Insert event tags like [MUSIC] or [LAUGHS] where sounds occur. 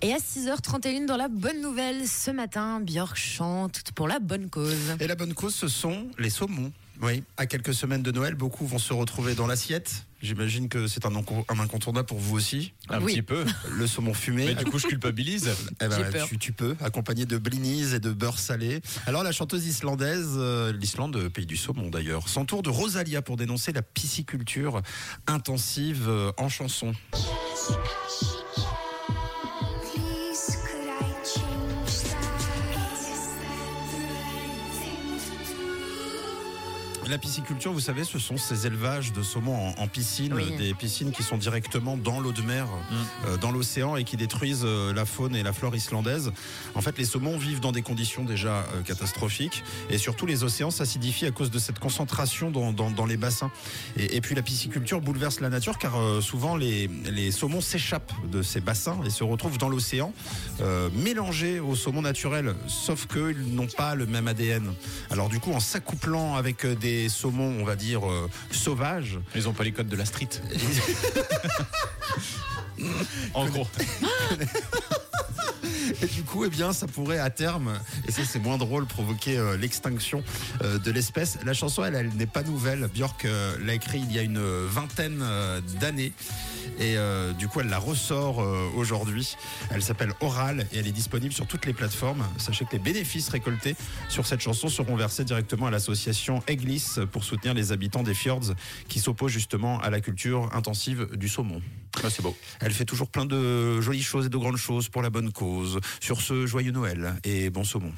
Et à 6h31 dans la bonne nouvelle, ce matin, Björk chante pour la bonne cause. Et la bonne cause, ce sont les saumons. Oui, à quelques semaines de Noël, beaucoup vont se retrouver dans l'assiette. J'imagine que c'est un, un incontournable pour vous aussi. Un Oui. petit peu. Le saumon fumé. Mais du coup, je culpabilise. Eh ben, peur. tu, tu peux, accompagné de blinis et de beurre salé. Alors la chanteuse islandaise, euh, l'Islande, pays du saumon d'ailleurs, s'entoure de Rosalia pour dénoncer la pisciculture intensive euh, en chanson. La pisciculture, vous savez, ce sont ces élevages de saumon en, en piscine, Oui. des piscines qui sont directement dans l'eau de mer, euh, dans l'océan et qui détruisent euh, la faune et la flore islandaise. En fait, les saumons vivent dans des conditions déjà euh, catastrophiques et surtout les océans s'acidifient à cause de cette concentration dans, dans- dans les bassins. Et, et puis la pisciculture bouleverse la nature car euh, souvent les, les saumons s'échappent de ces bassins et se retrouvent dans l'océan, mélangés aux saumons naturels, sauf qu'ils n'ont pas le même ADN. Alors du coup, en s'accouplant avec euh, des saumons, on va dire, euh, sauvages, Ils ont pas les codes de la street. [LAUGHS] en gros. [LAUGHS] Et du coup, eh bien, ça pourrait à terme, et ça c'est moins drôle, provoquer euh, l'extinction euh, de l'espèce. La chanson, elle, elle n'est pas nouvelle. Björk euh, l'a écrit il y a une vingtaine d'années. Et euh, du coup, elle la ressort euh, aujourd'hui. Elle s'appelle Oral et elle est disponible sur toutes les plateformes. Sachez que les bénéfices récoltés sur cette chanson seront versés directement à l'association Eglis pour soutenir les habitants des fjords qui s'opposent justement à la culture intensive du saumon. Ah, c'est beau. Elle fait toujours plein de jolies choses et de grandes choses pour la bonne cause. Sur ce, joyeux Noël et bon saumon.